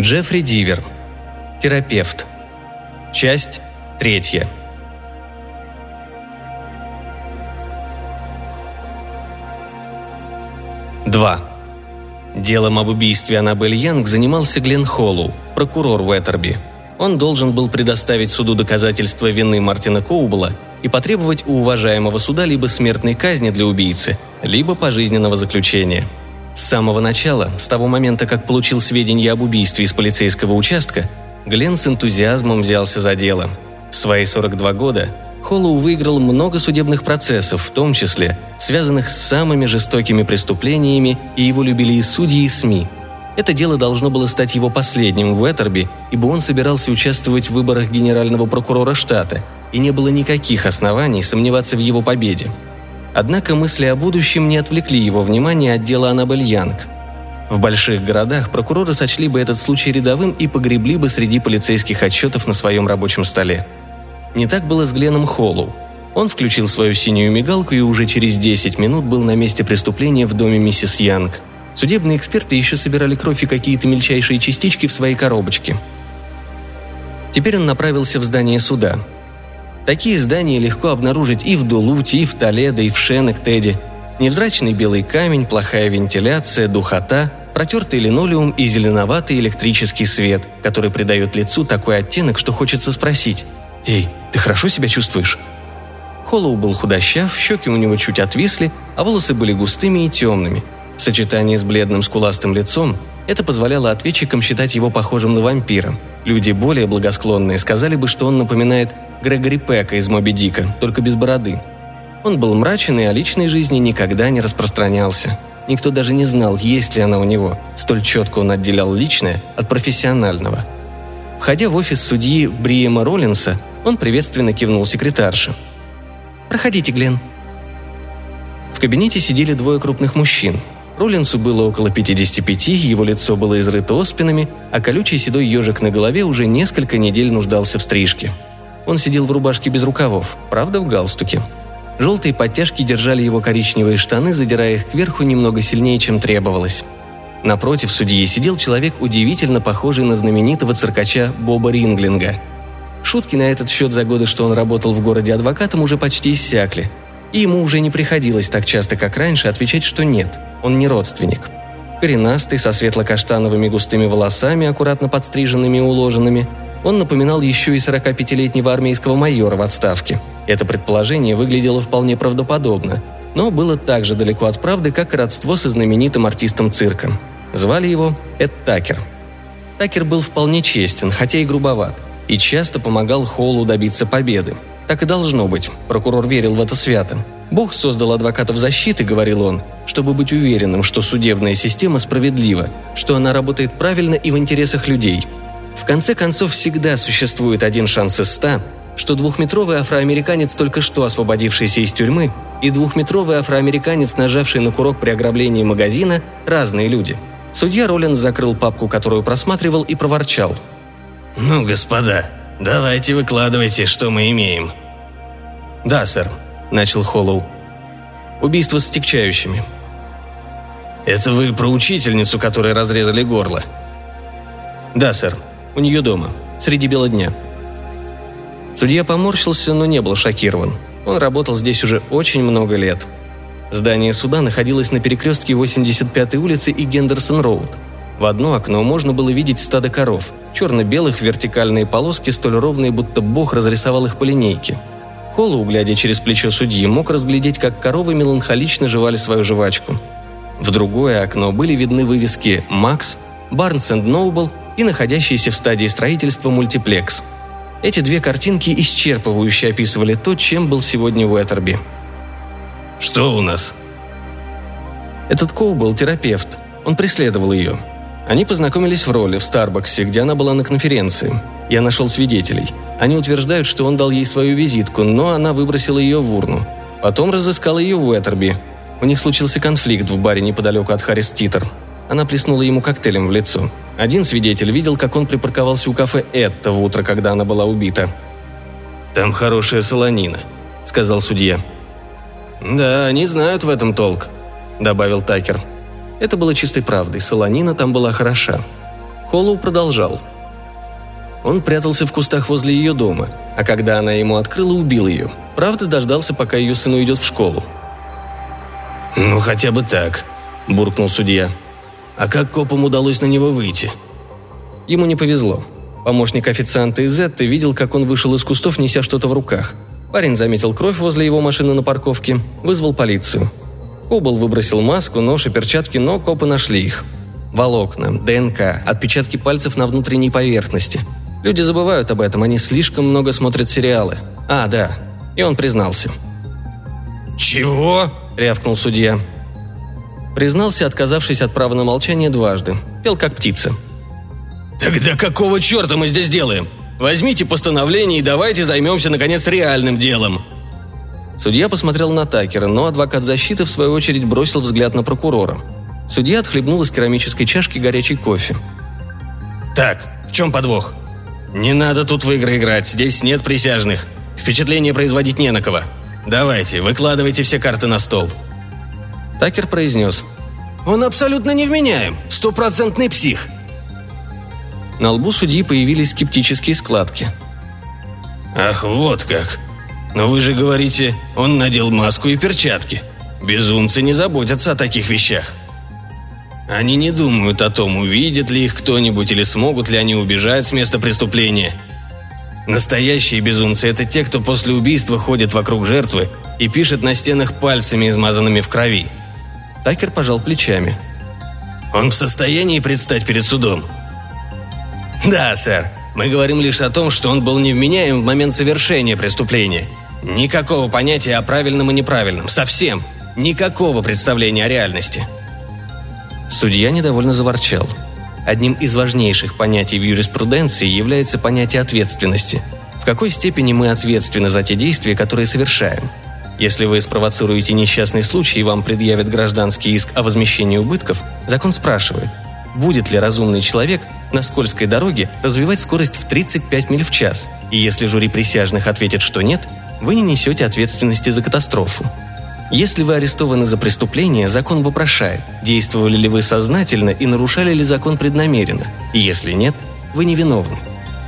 Джеффри Дивер. Терапевт. Часть третья. Два. Делом об убийстве Аннабель Янг занимался Глен Холлоу, прокурор Уэттерби. Он должен был предоставить суду доказательства вины Мартина Коубла и потребовать у уважаемого суда либо смертной казни для убийцы, либо пожизненного заключения. С самого начала, с того момента, как получил сведения об убийстве из полицейского участка, Глен с энтузиазмом взялся за дело. В свои 42 года Холлоу выиграл много судебных процессов, в том числе связанных с самыми жестокими преступлениями, и его любили и судьи, и СМИ. Это дело должно было стать его последним в Уэттерби, ибо он собирался участвовать в выборах генерального прокурора штата, и не было никаких оснований сомневаться в его победе. Однако мысли о будущем не отвлекли его внимание от дела Аннабель Янг. В больших городах прокуроры сочли бы этот случай рядовым и погребли бы среди полицейских отчетов на своем рабочем столе. Не так было с Гленом Холлоу. Он включил свою синюю мигалку и уже через 10 минут был на месте преступления в доме миссис Янг. Судебные эксперты еще собирали кровь и какие-то мельчайшие частички в своей коробочке. Теперь он направился в здание суда – Такие здания легко обнаружить и в Дулуте, и в Толедо, и в Шенектеде. Невзрачный белый камень, плохая вентиляция, духота, протертый линолеум и зеленоватый электрический свет, который придает лицу такой оттенок, что хочется спросить «Эй, ты хорошо себя чувствуешь?» Холлоу был худощав, щеки у него чуть отвисли, а волосы были густыми и темными. В сочетании с бледным скуластым лицом это позволяло ответчикам считать его похожим на вампира. Люди более благосклонные сказали бы, что он напоминает Грегори Пека из «Моби Дика», только без бороды. Он был мрачен и о личной жизни никогда не распространялся. Никто даже не знал, есть ли она у него. Столь четко он отделял личное от профессионального. Входя в офис судьи Бриема Роллинса, он приветственно кивнул секретарше. «Проходите, Глен». В кабинете сидели двое крупных мужчин. Роллинсу было около 55, его лицо было изрыто оспинами, а колючий седой ежик на голове уже несколько недель нуждался в стрижке – он сидел в рубашке без рукавов, правда в галстуке. Желтые подтяжки держали его коричневые штаны, задирая их кверху немного сильнее, чем требовалось. Напротив судьи сидел человек, удивительно похожий на знаменитого циркача Боба Ринглинга. Шутки на этот счет за годы, что он работал в городе адвокатом, уже почти иссякли. И ему уже не приходилось так часто, как раньше, отвечать, что нет, он не родственник. Коренастый, со светло-каштановыми густыми волосами, аккуратно подстриженными и уложенными – он напоминал еще и 45-летнего армейского майора в отставке. Это предположение выглядело вполне правдоподобно, но было так же далеко от правды, как и родство со знаменитым артистом цирка. Звали его Эд Такер. Такер был вполне честен, хотя и грубоват, и часто помогал Холлу добиться победы. Так и должно быть, прокурор верил в это свято. Бог создал адвокатов защиты, говорил он, чтобы быть уверенным, что судебная система справедлива, что она работает правильно и в интересах людей – в конце концов, всегда существует один шанс из ста, что двухметровый афроамериканец, только что освободившийся из тюрьмы, и двухметровый афроамериканец, нажавший на курок при ограблении магазина, разные люди. Судья Роллинс закрыл папку, которую просматривал, и проворчал. «Ну, господа, давайте выкладывайте, что мы имеем». «Да, сэр», — начал Холлоу. «Убийство с тягчающими». «Это вы про учительницу, которой разрезали горло?» «Да, сэр», у нее дома, среди бела дня. Судья поморщился, но не был шокирован. Он работал здесь уже очень много лет. Здание суда находилось на перекрестке 85-й улицы и Гендерсон-Роуд. В одно окно можно было видеть стадо коров, черно-белых вертикальные полоски, столь ровные, будто бог разрисовал их по линейке. Холлоу, глядя через плечо судьи, мог разглядеть, как коровы меланхолично жевали свою жвачку. В другое окно были видны вывески «Макс», «Барнс энд Ноубл» и находящийся в стадии строительства мультиплекс. Эти две картинки исчерпывающе описывали то, чем был сегодня Уэттерби. «Что у нас?» Этот Коу был терапевт. Он преследовал ее. Они познакомились в роли в Старбаксе, где она была на конференции. Я нашел свидетелей. Они утверждают, что он дал ей свою визитку, но она выбросила ее в урну. Потом разыскал ее в Уэттерби. У них случился конфликт в баре неподалеку от Харрис Титер. Она плеснула ему коктейлем в лицо. Один свидетель видел, как он припарковался у кафе «Этта» в утро, когда она была убита. «Там хорошая солонина», — сказал судья. «Да, они знают в этом толк», — добавил Такер. Это было чистой правдой, солонина там была хороша. Холлоу продолжал. Он прятался в кустах возле ее дома, а когда она ему открыла, убил ее. Правда, дождался, пока ее сын уйдет в школу. «Ну, хотя бы так», – буркнул судья. «А как копам удалось на него выйти?» Ему не повезло. Помощник официанта из Зетты видел, как он вышел из кустов, неся что-то в руках. Парень заметил кровь возле его машины на парковке, вызвал полицию. Кобл выбросил маску, нож и перчатки, но копы нашли их. Волокна, ДНК, отпечатки пальцев на внутренней поверхности. Люди забывают об этом, они слишком много смотрят сериалы. А, да. И он признался. «Чего?» – рявкнул судья. Признался, отказавшись от права на молчание дважды. Пел как птица – «Тогда какого черта мы здесь делаем? Возьмите постановление и давайте займемся, наконец, реальным делом!» Судья посмотрел на Такера, но адвокат защиты, в свою очередь, бросил взгляд на прокурора. Судья отхлебнул из керамической чашки горячий кофе. «Так, в чем подвох? Не надо тут в игры играть, здесь нет присяжных. Впечатление производить не на кого. Давайте, выкладывайте все карты на стол». Такер произнес. «Он абсолютно невменяем, стопроцентный псих. На лбу судьи появились скептические складки. «Ах, вот как! Но вы же говорите, он надел маску и перчатки. Безумцы не заботятся о таких вещах. Они не думают о том, увидит ли их кто-нибудь или смогут ли они убежать с места преступления. Настоящие безумцы – это те, кто после убийства ходит вокруг жертвы и пишет на стенах пальцами, измазанными в крови. Такер пожал плечами. Он в состоянии предстать перед судом – «Да, сэр. Мы говорим лишь о том, что он был невменяем в момент совершения преступления. Никакого понятия о правильном и неправильном. Совсем. Никакого представления о реальности». Судья недовольно заворчал. Одним из важнейших понятий в юриспруденции является понятие ответственности. В какой степени мы ответственны за те действия, которые совершаем? Если вы спровоцируете несчастный случай и вам предъявят гражданский иск о возмещении убытков, закон спрашивает, будет ли разумный человек на скользкой дороге развивать скорость в 35 миль в час, и если жюри присяжных ответит, что нет, вы не несете ответственности за катастрофу. Если вы арестованы за преступление, закон вопрошает, действовали ли вы сознательно и нарушали ли закон преднамеренно, если нет, вы невиновны.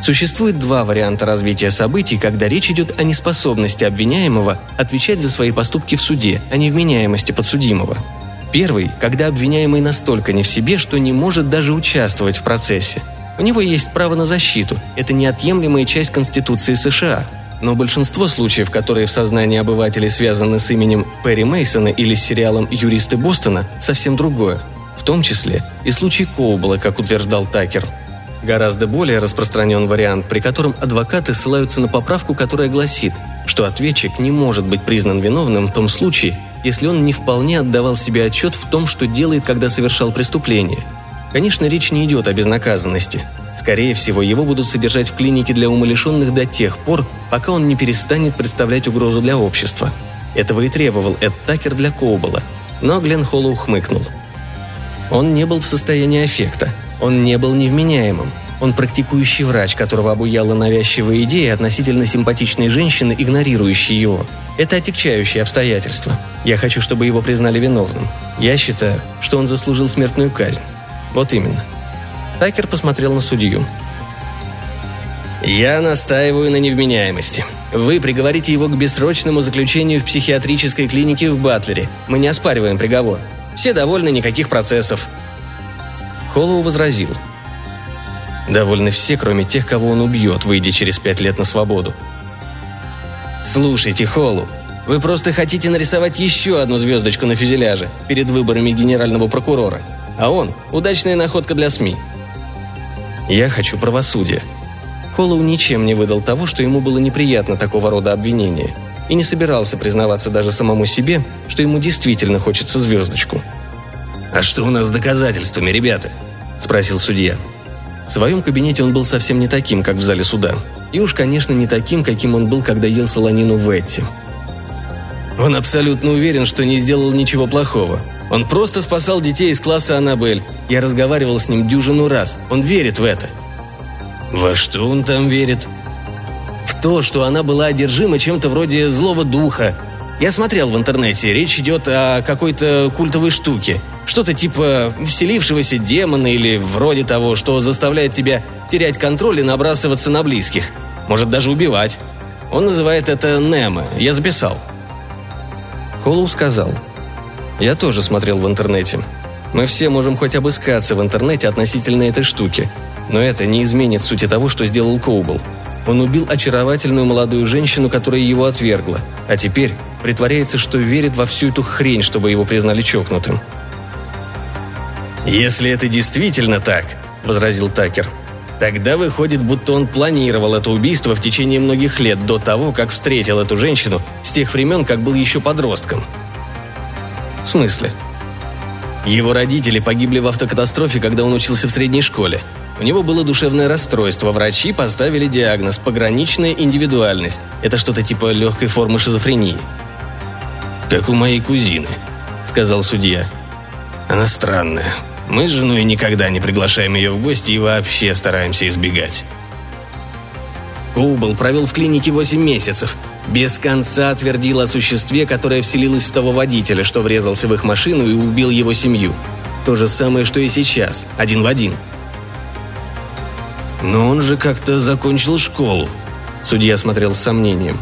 Существует два варианта развития событий, когда речь идет о неспособности обвиняемого отвечать за свои поступки в суде, а не вменяемости подсудимого – Первый, когда обвиняемый настолько не в себе, что не может даже участвовать в процессе. У него есть право на защиту, это неотъемлемая часть Конституции США. Но большинство случаев, которые в сознании обывателей связаны с именем Перри Мейсона или с сериалом «Юристы Бостона», совсем другое. В том числе и случай Коубла, как утверждал Такер. Гораздо более распространен вариант, при котором адвокаты ссылаются на поправку, которая гласит, что ответчик не может быть признан виновным в том случае, если он не вполне отдавал себе отчет в том, что делает, когда совершал преступление. Конечно, речь не идет о безнаказанности. Скорее всего, его будут содержать в клинике для умалишенных до тех пор, пока он не перестанет представлять угрозу для общества. Этого и требовал Эд Такер для Коубала. Но Глен Холлоу хмыкнул. Он не был в состоянии аффекта. Он не был невменяемым. Он практикующий врач, которого обуяла навязчивая идея относительно симпатичной женщины, игнорирующей его. Это отягчающее обстоятельство. Я хочу, чтобы его признали виновным. Я считаю, что он заслужил смертную казнь. Вот именно. Такер посмотрел на судью. «Я настаиваю на невменяемости. Вы приговорите его к бессрочному заключению в психиатрической клинике в Батлере. Мы не оспариваем приговор. Все довольны, никаких процессов». Холлоу возразил – Довольны все, кроме тех, кого он убьет, выйдя через пять лет на свободу. «Слушайте, Холлу, вы просто хотите нарисовать еще одну звездочку на фюзеляже перед выборами генерального прокурора. А он – удачная находка для СМИ». «Я хочу правосудия». Холлоу ничем не выдал того, что ему было неприятно такого рода обвинения, и не собирался признаваться даже самому себе, что ему действительно хочется звездочку. «А что у нас с доказательствами, ребята?» – спросил судья. – в своем кабинете он был совсем не таким, как в зале суда. И уж, конечно, не таким, каким он был, когда ел солонину в Этти. Он абсолютно уверен, что не сделал ничего плохого. Он просто спасал детей из класса Аннабель. Я разговаривал с ним дюжину раз. Он верит в это. Во что он там верит? В то, что она была одержима чем-то вроде злого духа. Я смотрел в интернете, речь идет о какой-то культовой штуке. Что-то типа вселившегося демона или вроде того, что заставляет тебя терять контроль и набрасываться на близких. Может даже убивать. Он называет это Немо. Я записал. Холлоу сказал. Я тоже смотрел в интернете. Мы все можем хоть обыскаться в интернете относительно этой штуки. Но это не изменит сути того, что сделал Коубл. Он убил очаровательную молодую женщину, которая его отвергла, а теперь притворяется, что верит во всю эту хрень, чтобы его признали чокнутым. «Если это действительно так», — возразил Такер, Тогда выходит, будто он планировал это убийство в течение многих лет до того, как встретил эту женщину с тех времен, как был еще подростком. В смысле? Его родители погибли в автокатастрофе, когда он учился в средней школе. У него было душевное расстройство, врачи поставили диагноз «пограничная индивидуальность». Это что-то типа легкой формы шизофрении. «Как у моей кузины», — сказал судья. «Она странная. Мы с женой никогда не приглашаем ее в гости и вообще стараемся избегать». Коубл провел в клинике 8 месяцев. Без конца твердил о существе, которое вселилось в того водителя, что врезался в их машину и убил его семью. То же самое, что и сейчас, один в один. «Но он же как-то закончил школу», — судья смотрел с сомнением.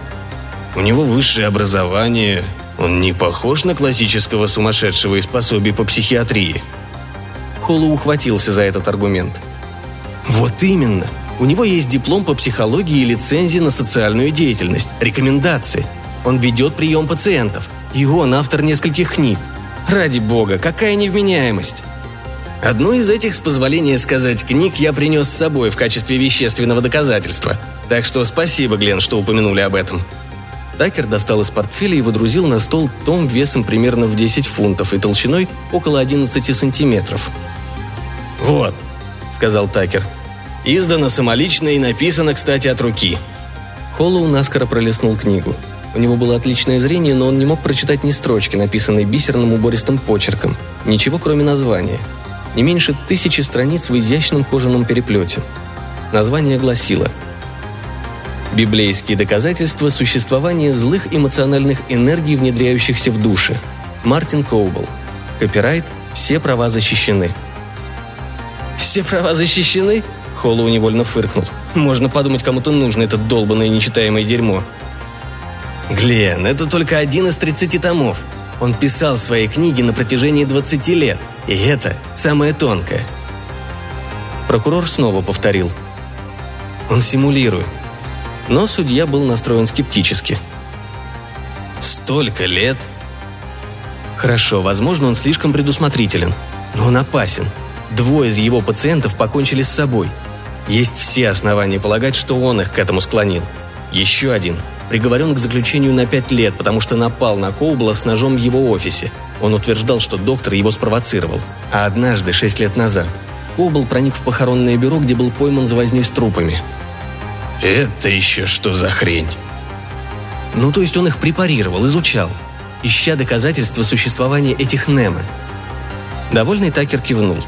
«У него высшее образование, он не похож на классического сумасшедшего из пособий по психиатрии». Холлу ухватился за этот аргумент. «Вот именно. У него есть диплом по психологии и лицензия на социальную деятельность, рекомендации. Он ведет прием пациентов. И он автор нескольких книг. Ради бога, какая невменяемость!» Одну из этих, с позволения сказать, книг я принес с собой в качестве вещественного доказательства. Так что спасибо, Глен, что упомянули об этом. Такер достал из портфеля и выдрузил на стол том весом примерно в 10 фунтов и толщиной около 11 сантиметров. «Вот», — сказал Такер. «Издано самолично и написано, кстати, от руки». Холлоу наскоро пролистнул книгу. У него было отличное зрение, но он не мог прочитать ни строчки, написанной бисерным убористым почерком. Ничего, кроме названия — не меньше тысячи страниц в изящном кожаном переплете. Название гласило «Библейские доказательства существования злых эмоциональных энергий, внедряющихся в души». Мартин Коубл. Копирайт «Все права защищены». «Все права защищены?» Холлоу невольно фыркнул. «Можно подумать, кому-то нужно это долбанное нечитаемое дерьмо». «Глен, это только один из 30 томов. Он писал свои книги на протяжении 20 лет, и это самое тонкое. Прокурор снова повторил. Он симулирует. Но судья был настроен скептически. Столько лет? Хорошо, возможно, он слишком предусмотрителен, но он опасен. Двое из его пациентов покончили с собой. Есть все основания полагать, что он их к этому склонил. Еще один приговорен к заключению на пять лет, потому что напал на Коубла с ножом в его офисе. Он утверждал, что доктор его спровоцировал. А однажды, шесть лет назад, Коубл проник в похоронное бюро, где был пойман за возней с трупами. «Это еще что за хрень?» Ну, то есть он их препарировал, изучал, ища доказательства существования этих Немо. Довольный Такер кивнул.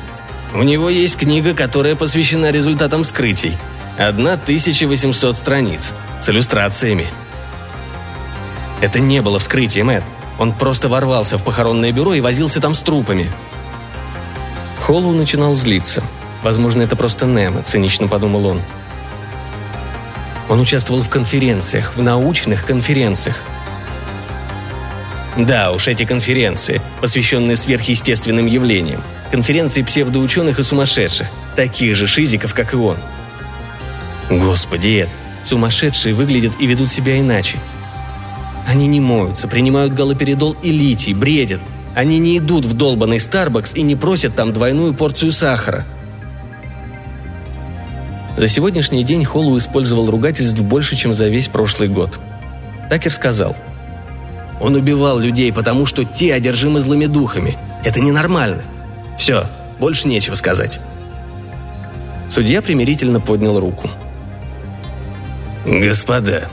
У него есть книга, которая посвящена результатам вскрытий. Одна 1800 страниц, с иллюстрациями – это не было вскрытием, Эд. Он просто ворвался в похоронное бюро и возился там с трупами. Холлоу начинал злиться. Возможно, это просто Немо, цинично подумал он. Он участвовал в конференциях, в научных конференциях. Да уж, эти конференции, посвященные сверхъестественным явлениям. Конференции псевдоученых и сумасшедших, таких же шизиков, как и он. Господи, Эд, сумасшедшие выглядят и ведут себя иначе. Они не моются, принимают галоперидол и литий, бредят. Они не идут в долбанный Starbucks и не просят там двойную порцию сахара. За сегодняшний день Холлу использовал ругательств больше, чем за весь прошлый год. Такер сказал. «Он убивал людей, потому что те одержимы злыми духами. Это ненормально. Все, больше нечего сказать». Судья примирительно поднял руку. «Господа,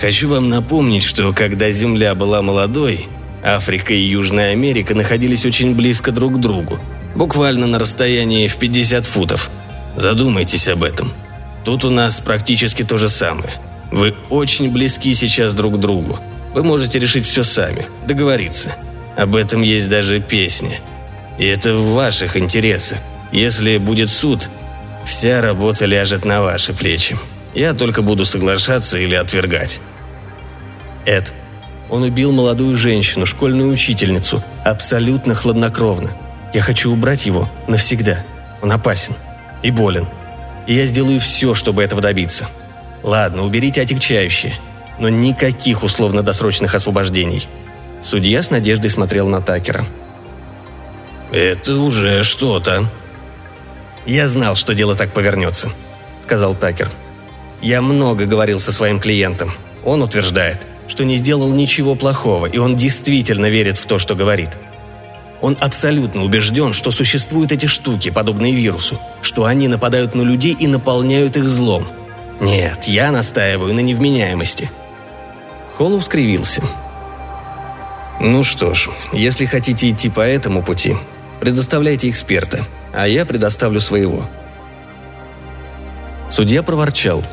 Хочу вам напомнить, что когда Земля была молодой, Африка и Южная Америка находились очень близко друг к другу, буквально на расстоянии в 50 футов. Задумайтесь об этом. Тут у нас практически то же самое. Вы очень близки сейчас друг к другу. Вы можете решить все сами, договориться. Об этом есть даже песня. И это в ваших интересах. Если будет суд, вся работа ляжет на ваши плечи. Я только буду соглашаться или отвергать. Эд. Он убил молодую женщину, школьную учительницу, абсолютно хладнокровно. Я хочу убрать его навсегда. Он опасен и болен. И я сделаю все, чтобы этого добиться. Ладно, уберите отягчающие, но никаких условно-досрочных освобождений. Судья с надеждой смотрел на Такера. «Это уже что-то». «Я знал, что дело так повернется», — сказал Такер. «Я много говорил со своим клиентом. Он утверждает, что не сделал ничего плохого, и он действительно верит в то, что говорит. Он абсолютно убежден, что существуют эти штуки, подобные вирусу, что они нападают на людей и наполняют их злом. Нет, я настаиваю на невменяемости». Холлоу скривился. «Ну что ж, если хотите идти по этому пути, предоставляйте эксперта, а я предоставлю своего». Судья проворчал.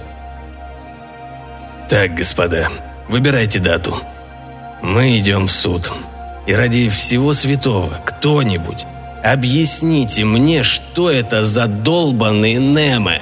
«Так, господа, выбирайте дату. Мы идем в суд. И ради всего святого кто-нибудь объясните мне, что это за долбанные Немы?»